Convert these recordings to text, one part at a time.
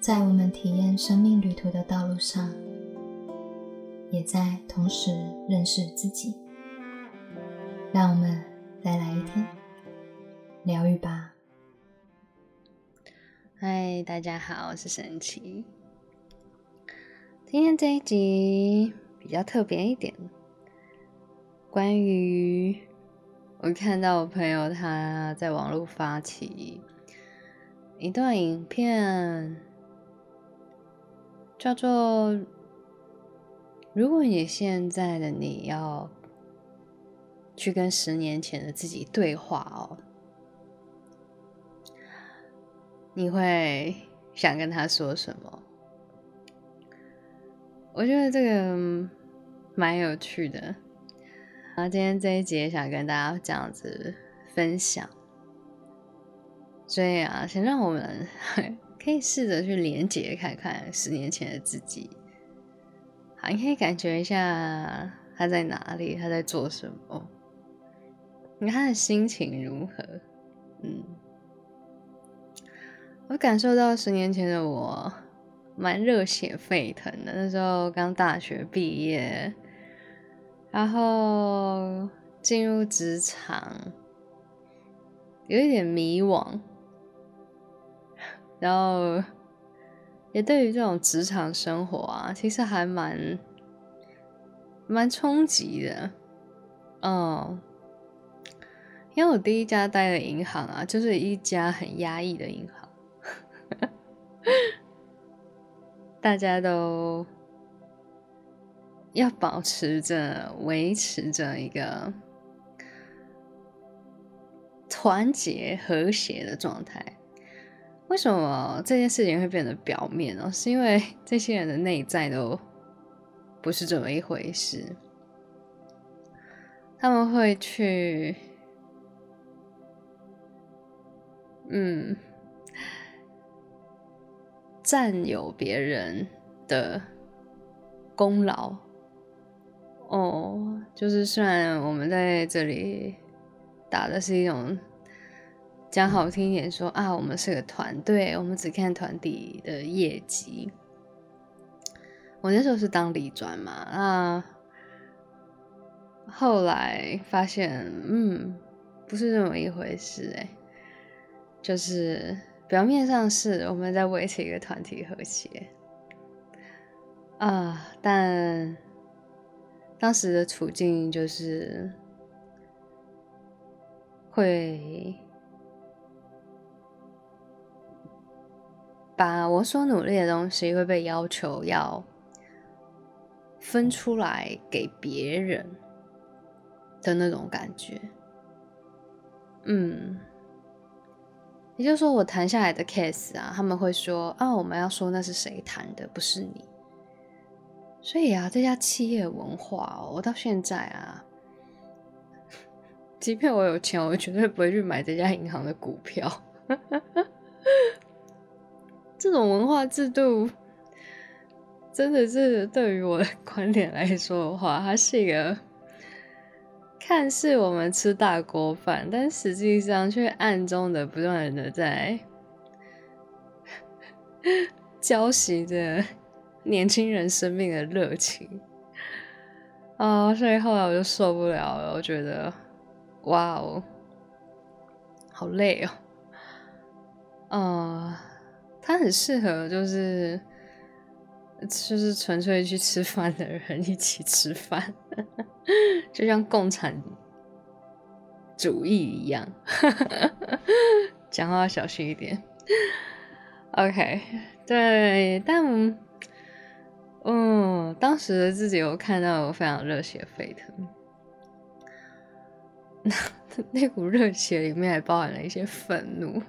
在我们体验生命旅途的道路上，也在同时认识自己。让我们再来一天疗愈吧。嗨，大家好，我是神奇。今天这一集比较特别一点，关于我看到我朋友他在网络发起一段影片，叫做“如果你现在的你要去跟十年前的自己对话哦”，你会想跟他说什么？我觉得这个蛮有趣的，然后今天这一集也想跟大家这样子分享，所以啊，先让我们可以试着去连接看看十年前的自己，好，你可以感觉一下他在哪里，他在做什么，你看他的心情如何？嗯，我感受到十年前的我。蛮热血沸腾的，那时候刚大学毕业，然后进入职场，有一点迷惘，然后也对于这种职场生活啊，其实还蛮蛮冲击的，嗯，因为我第一家待的银行啊，就是一家很压抑的银行。大家都要保持着、维持着一个团结、和谐的状态。为什么这件事情会变得表面呢？是因为 这些人的内在都不是这么一回事。他们会去，嗯。占有别人的功劳哦，就是虽然我们在这里打的是一种讲好听一点说啊，我们是个团队，我们只看团体的业绩。我那时候是当理专嘛，啊，后来发现，嗯，不是这么一回事，哎，就是。表面上是我们在维持一个团体和谐啊，但当时的处境就是会把我所努力的东西会被要求要分出来给别人的那种感觉，嗯。也就是说，我谈下来的 case 啊，他们会说啊，我们要说那是谁谈的，不是你。所以啊，这家企业文化，我到现在啊，即便我有钱，我绝对不会去买这家银行的股票。这种文化制度，真的是对于我的观点来说的话，它是一个。看似我们吃大锅饭，但实际上却暗中的不断的在浇熄着年轻人生命的热情啊！所以后来我就受不了了，我觉得哇哦，好累哦，啊，它很适合就是就是纯粹去吃饭的人一起吃饭。就像共产主义一样，讲话要小心一点。OK，对，但嗯，当时的自己有看到非常热血沸腾，那 那股热血里面还包含了一些愤怒，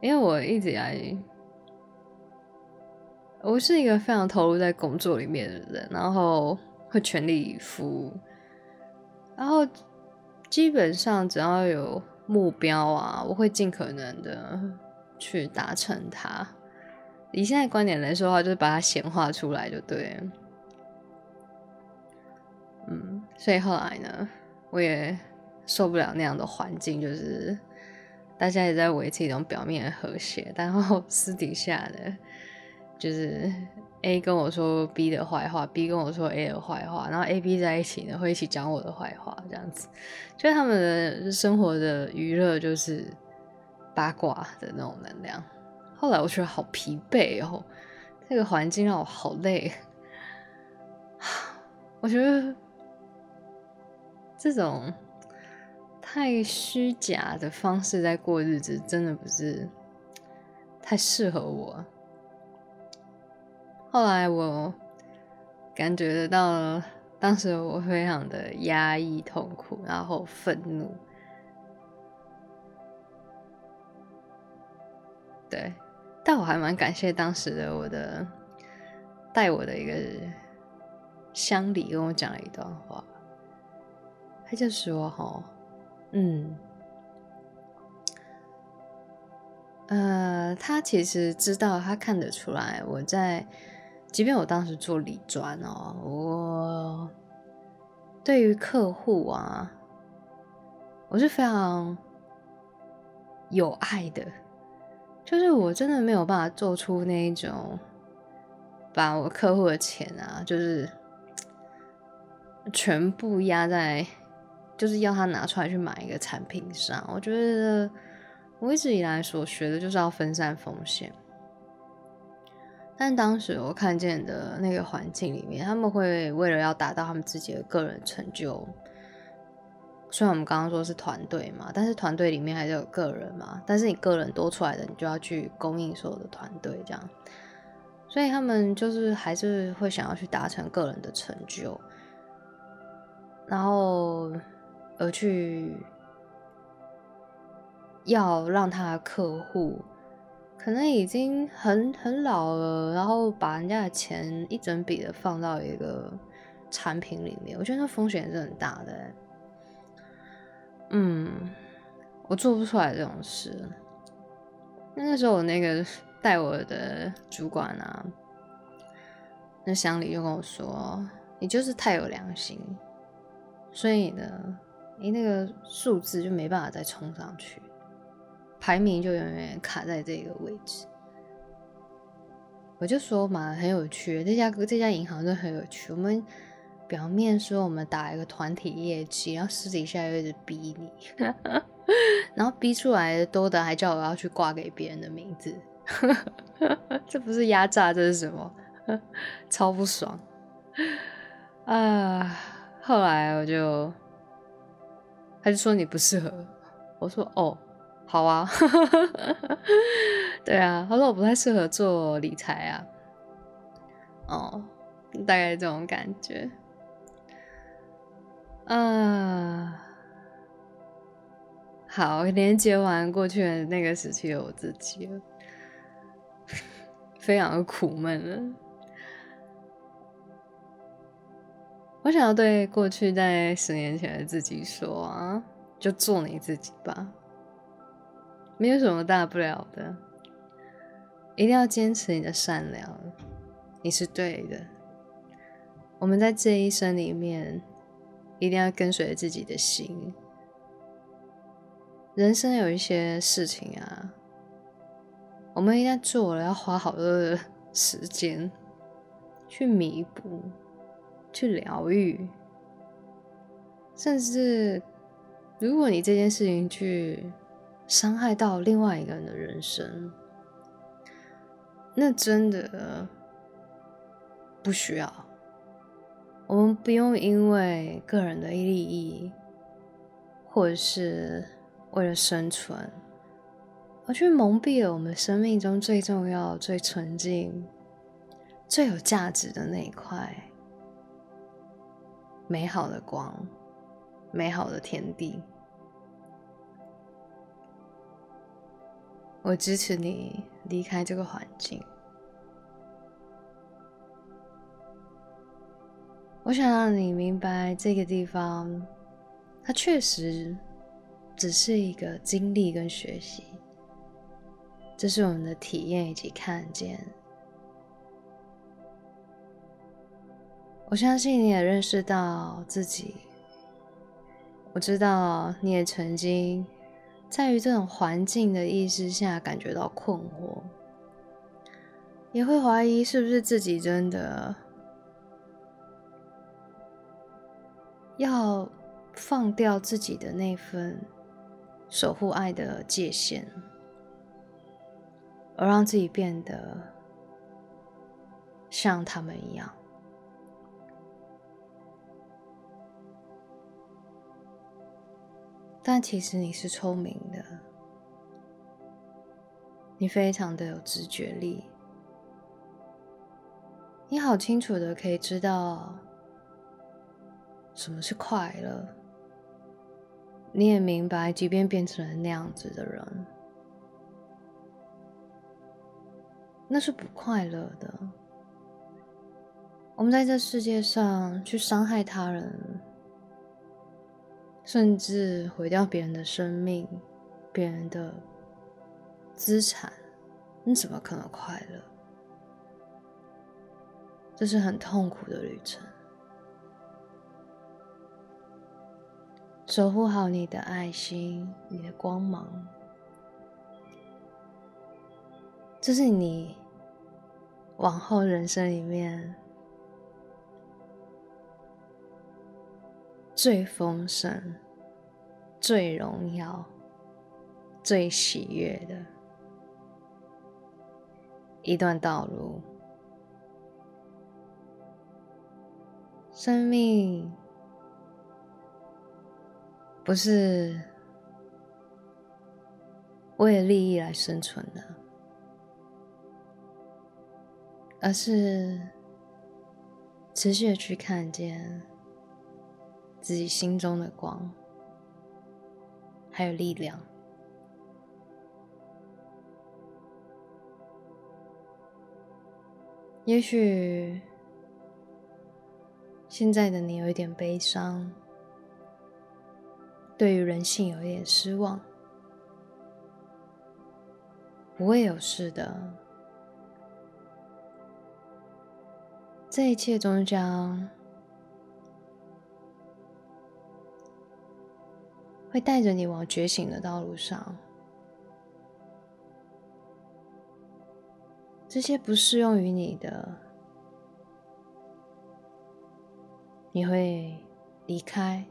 因为我一直以来。我是一个非常投入在工作里面的人，然后会全力以赴，然后基本上只要有目标啊，我会尽可能的去达成它。以现在观点来说的话，就是把它显化出来就对。嗯，所以后来呢，我也受不了那样的环境，就是大家也在维持一种表面的和谐，然后私底下的，就是 A 跟我说 B 的坏话，B 跟我说 A 的坏话，然后 A、B 在一起呢，会一起讲我的坏话，这样子，就他们的生活的娱乐就是八卦的那种能量。后来我觉得好疲惫哦，这个环境让我好累。我觉得这种。太虚假的方式在过日子，真的不是太适合我。后来我感觉得到，当时我非常的压抑、痛苦，然后愤怒。对，但我还蛮感谢当时的我的带我的一个乡里跟我讲了一段话，他就说：“哈。”嗯，呃，他其实知道，他看得出来，我在，即便我当时做理专哦，我对于客户啊，我是非常有爱的，就是我真的没有办法做出那一种，把我客户的钱啊，就是 全部压在。就是要他拿出来去买一个产品上，我觉得我一直以来所学的就是要分散风险。但当时我看见的那个环境里面，他们会为了要达到他们自己的个人成就，虽然我们刚刚说是团队嘛，但是团队里面还是有个人嘛。但是你个人多出来的，你就要去供应所有的团队这样，所以他们就是还是会想要去达成个人的成就，然后。而去要让他的客户可能已经很很老了，然后把人家的钱一整笔的放到一个产品里面，我觉得那风险是很大的。嗯，我做不出来这种事。那个时候，我那个带我的主管啊，那乡里就跟我说：“你就是太有良心，所以呢。”你那个数字就没办法再冲上去，排名就永远卡在这个位置。我就说嘛，很有趣，这家这家银行真的很有趣。我们表面说我们打一个团体业绩，然后私底下又一直逼你，然后逼出来的多的还叫我要去挂给别人的名字，这不是压榨，这是什么？超不爽啊！后来我就。他就说你不适合，我说哦，好啊，对啊，他说我不太适合做理财啊，哦，大概这种感觉，嗯，好，连接完过去的那个时期的我自己，非常的苦闷了。我想要对过去在十年前的自己说啊，就做你自己吧，没有什么大不了的，一定要坚持你的善良，你是对的。我们在这一生里面，一定要跟随自己的心。人生有一些事情啊，我们一旦做了，要花好多的时间去弥补。去疗愈，甚至如果你这件事情去伤害到另外一个人的人生，那真的不需要。我们不用因为个人的利益，或者是为了生存，而去蒙蔽了我们生命中最重要、最纯净、最有价值的那一块。美好的光，美好的天地，我支持你离开这个环境。我想让你明白，这个地方，它确实只是一个经历跟学习，这是我们的体验以及看见。我相信你也认识到自己，我知道你也曾经在于这种环境的意识下感觉到困惑，也会怀疑是不是自己真的要放掉自己的那份守护爱的界限，而让自己变得像他们一样。但其实你是聪明的，你非常的有直觉力，你好清楚的可以知道什么是快乐，你也明白，即便变成了那样子的人，那是不快乐的。我们在这世界上去伤害他人。甚至毁掉别人的生命、别人的资产，你怎么可能快乐？这是很痛苦的旅程。守护好你的爱心、你的光芒，这是你往后人生里面。最丰盛、最荣耀、最喜悦的一段道路。生命不是为了利益来生存的，而是持续的去看见。自己心中的光，还有力量。也许现在的你有一点悲伤，对于人性有一点失望，不会有事的。这一切终将。会带着你往觉醒的道路上。这些不适用于你的，你会离开，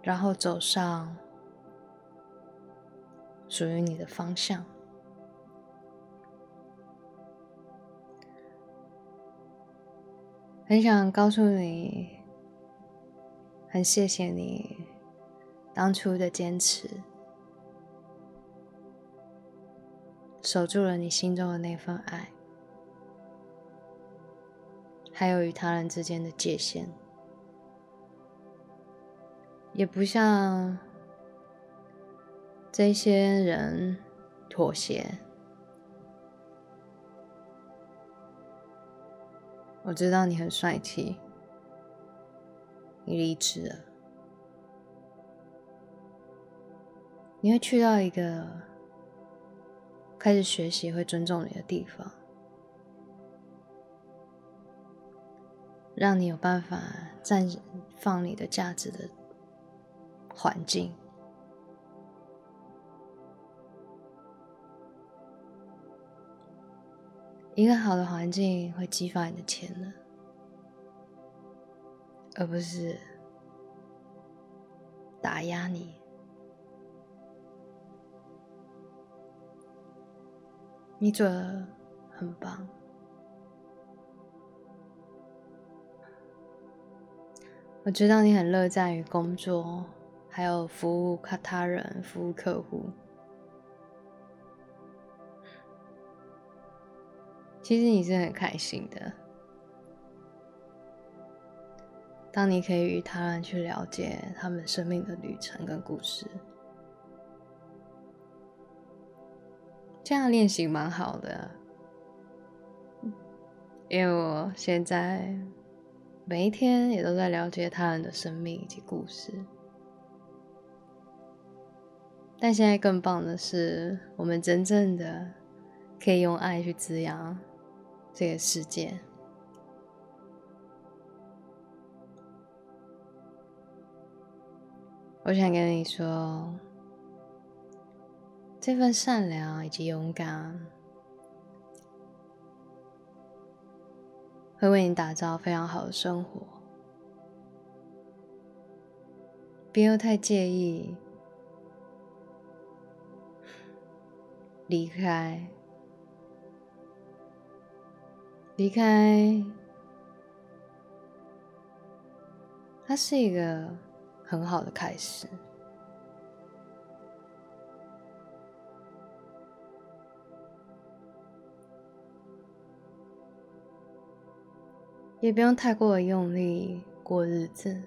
然后走上属于你的方向。很想告诉你。很谢谢你当初的坚持，守住了你心中的那份爱，还有与他人之间的界限，也不向这些人妥协。我知道你很帅气。你离职了，你会去到一个开始学习、会尊重你的地方，让你有办法绽放你的价值的环境。一个好的环境会激发你的潜能。而不是打压你。你做的很棒。我知道你很乐在于工作，还有服务他他人、服务客户。其实你是很开心的。当你可以与他人去了解他们生命的旅程跟故事，这样练习蛮好的。因为我现在每一天也都在了解他人的生命以及故事，但现在更棒的是，我们真正的可以用爱去滋养这个世界。我想跟你说，这份善良以及勇敢，会为你打造非常好的生活。不要太介意离开，离开，它是一个。很好的开始，也不用太过用力过日子。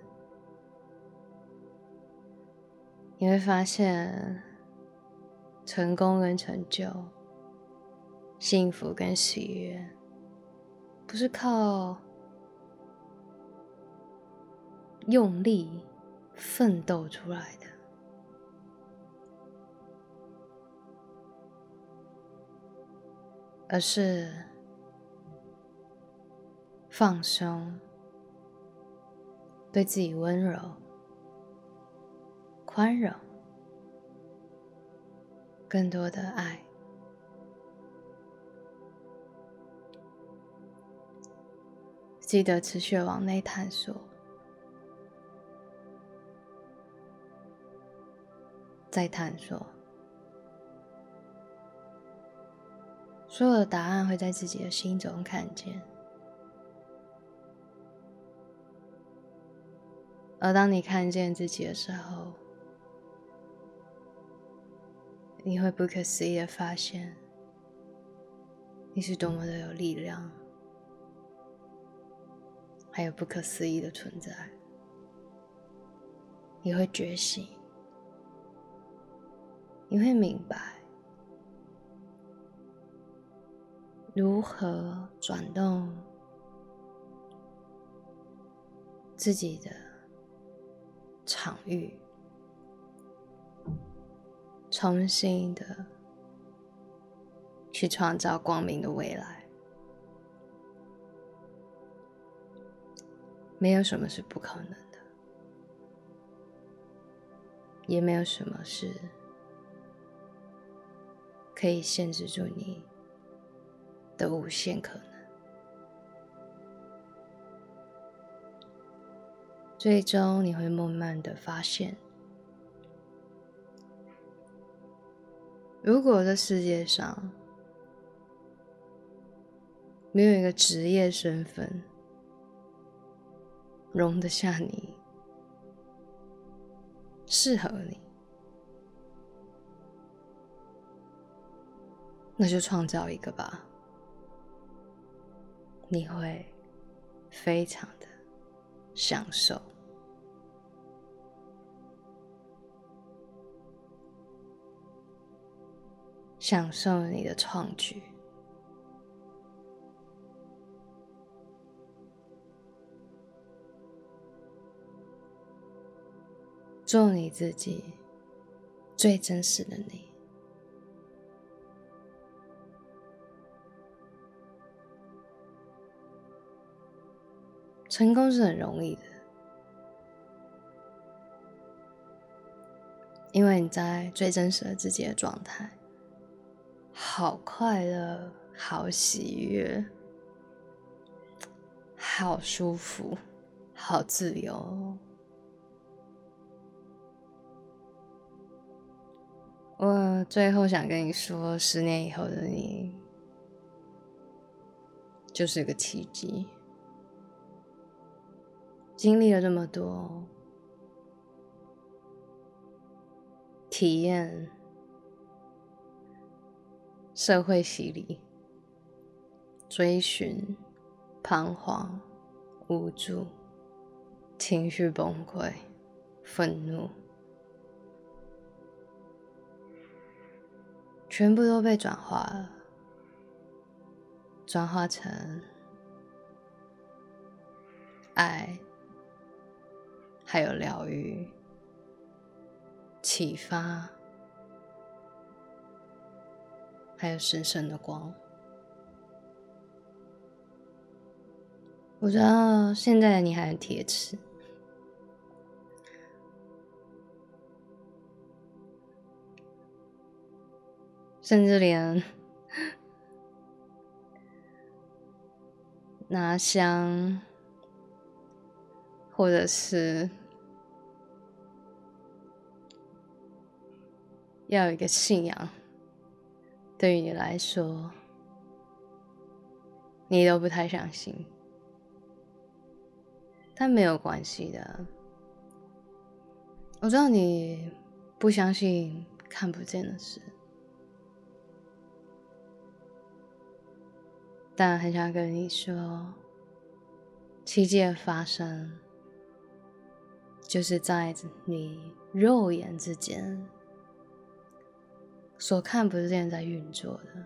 你会发现，成功跟成就、幸福跟喜悦，不是靠用力。奋斗出来的，而是放松，对自己温柔、宽容，更多的爱。记得持续往内探索。在探索，所有的答案会在自己的心中看见。而当你看见自己的时候，你会不可思议的发现，你是多么的有力量，还有不可思议的存在。你会觉醒。你会明白如何转动自己的场域，重新的去创造光明的未来。没有什么是不可能的，也没有什么是。可以限制住你的无限可能，最终你会慢慢的发现，如果这世界上没有一个职业身份容得下你，适合你。那就创造一个吧，你会非常的享受，享受你的创举，做你自己最真实的你。成功是很容易的，因为你在最真实的自己的状态，好快乐，好喜悦，好舒服，好自由。我最后想跟你说，十年以后的你，就是个奇迹。经历了这么多，体验社会洗礼，追寻、彷徨、无助、情绪崩溃、愤怒，全部都被转化了，转化成爱。还有疗愈、启发，还有神圣的光。我知道现在的你还很铁齿，甚至连拿香。或者是要有一个信仰，对于你来说，你都不太相信。但没有关系的，我知道你不相信看不见的事。但很想跟你说，奇迹的发生，就是在你肉眼之间所看不见在运作的。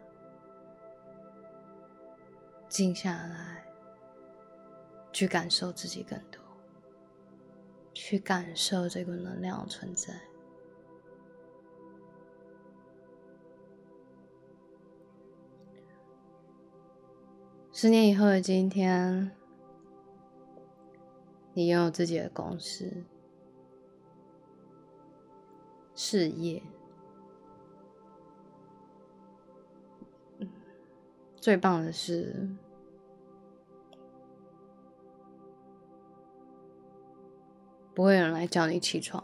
静下来，去感受自己更多，去感受这个能量存在。十年以后的今天，你拥有自己的公司、事业，最棒的是，不会有人来叫你起床，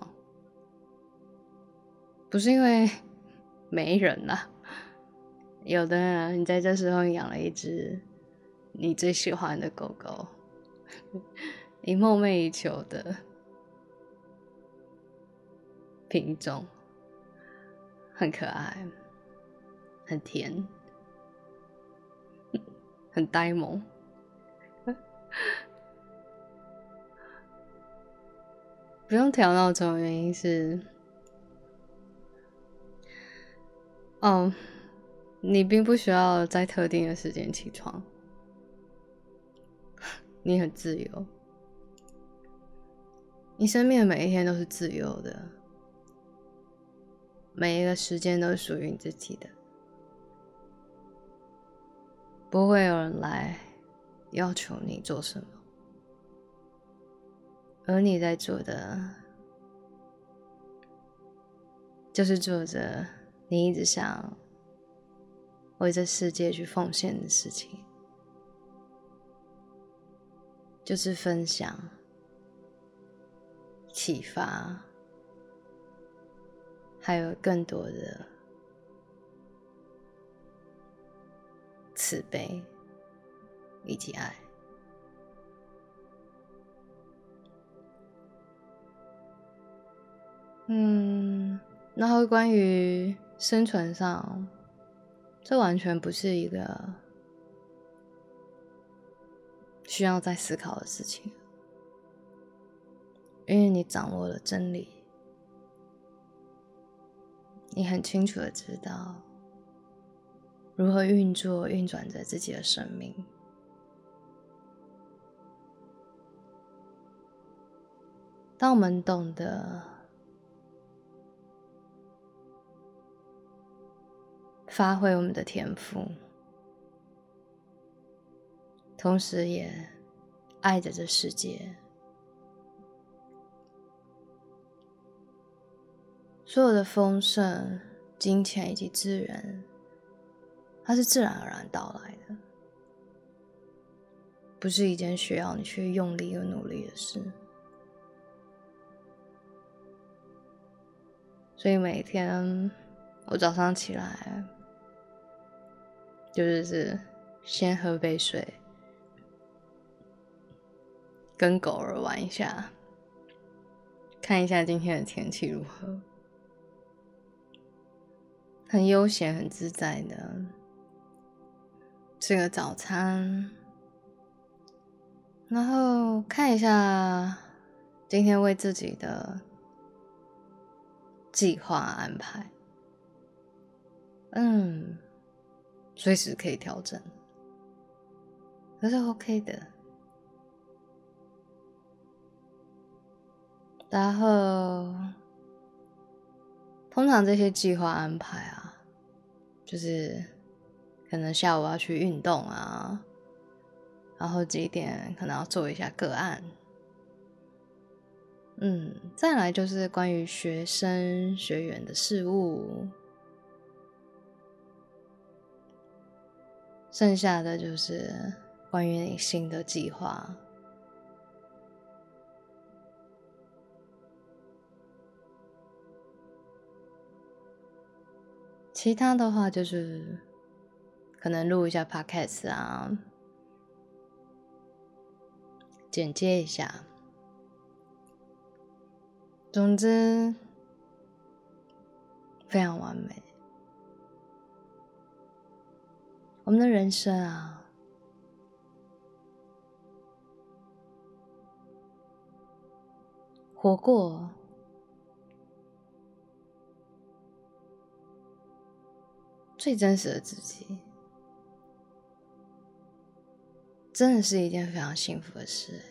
不是因为 没人啦，有的人你在这时候养了一只。你最喜欢的狗狗，你梦寐以求的品种，很可爱，很甜，很呆萌。不用调闹钟的原因是，哦，你并不需要在特定的时间起床。你很自由，你生命的每一天都是自由的，每一个时间都属于你自己的，不会有人来要求你做什么，而你在做的，就是做着你一直想为这世界去奉献的事情。就是分享、启发，还有更多的慈悲以及爱。嗯，然后关于生存上，这完全不是一个。需要再思考的事情，因为你掌握了真理，你很清楚的知道如何运作、运转着自己的生命。当我们懂得发挥我们的天赋。同时，也爱着这世界。所有的丰盛、金钱以及资源，它是自然而然到来的，不是一件需要你去用力和努力的事。所以每天我早上起来，就是是先喝杯水。跟狗儿玩一下，看一下今天的天气如何，很悠闲、很自在的吃个早餐，然后看一下今天为自己的计划安排，嗯，随时可以调整，都是 OK 的。然后，通常这些计划安排啊，就是可能下午要去运动啊然后几点可能要做一下个案。嗯再来就是关于学生学员的事物剩下的就是关于你新的计划。其他的话就是可能录一下 podcast 啊，简介一下。总之，非常完美。我们的人生啊，活过。最真实的自己，真的是一件非常幸福的事。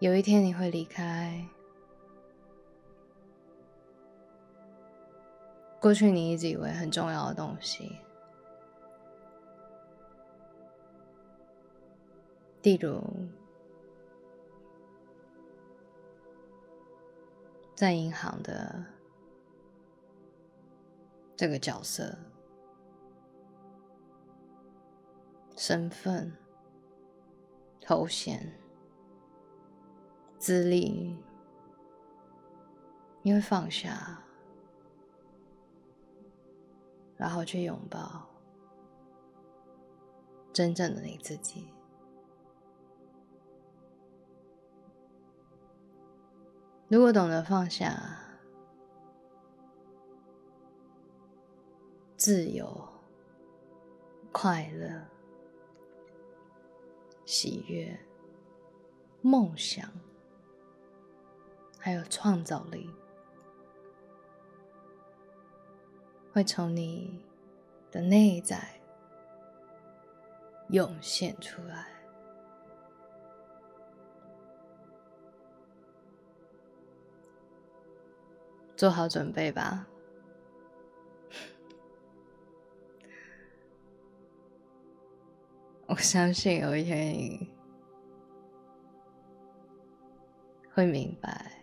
有一天你会离开过去，你一直以为很重要的东西，例如。在银行的这个角色、身份、头衔、资历，你会放下，然后去拥抱真正的你自己。如果懂得放下，自由、快乐、喜悦、梦想，还有创造力，会从你的内在涌现出来。做好准备吧，我相信有一天你会明白，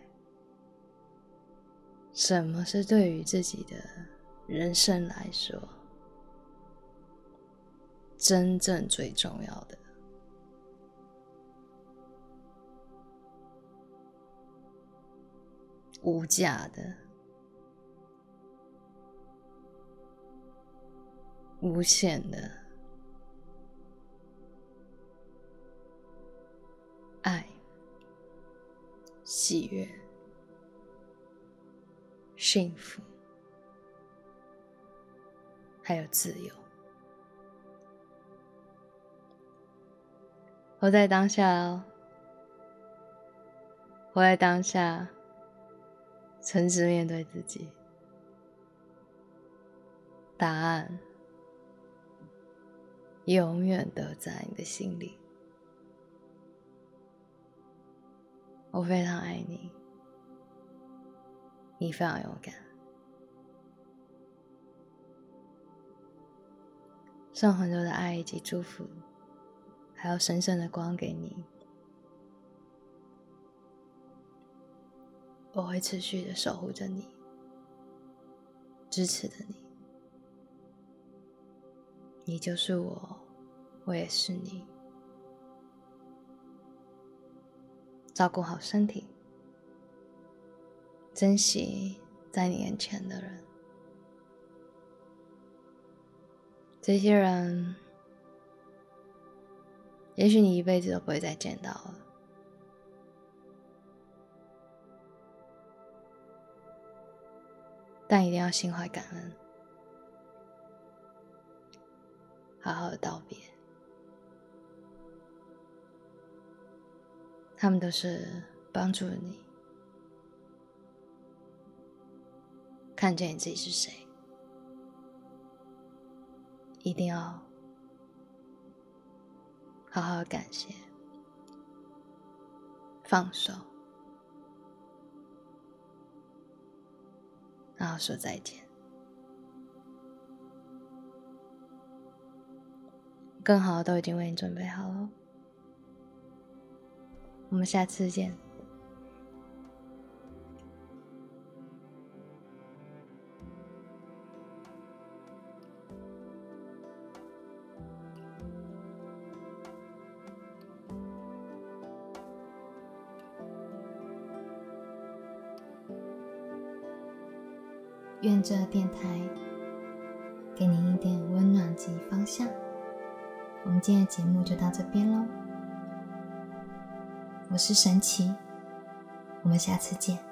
什么是对于自己的人生来说真正最重要的、无价的。无限的爱、喜悦、幸福，还有自由。活在当下哦，活在当下，诚实面对自己，答案。永远都在你的心里。我非常爱你，你非常勇敢。送很多的爱以及祝福，还有神圣的光给你。我会持续的守护着你，支持着你。你就是我，我也是你。照顾好身体，珍惜在你眼前的人。这些人，也许你一辈子都不会再见到了，但一定要心怀感恩。好好的道别，他们都是帮助你，看见你自己是谁，一定要好好感谢，放手，然后说再见。更好的都已经为你准备好了，我们下次见。愿这电台给您一点温暖及方向。我们今天的节目就到这边喽我是神奇，我们下次见。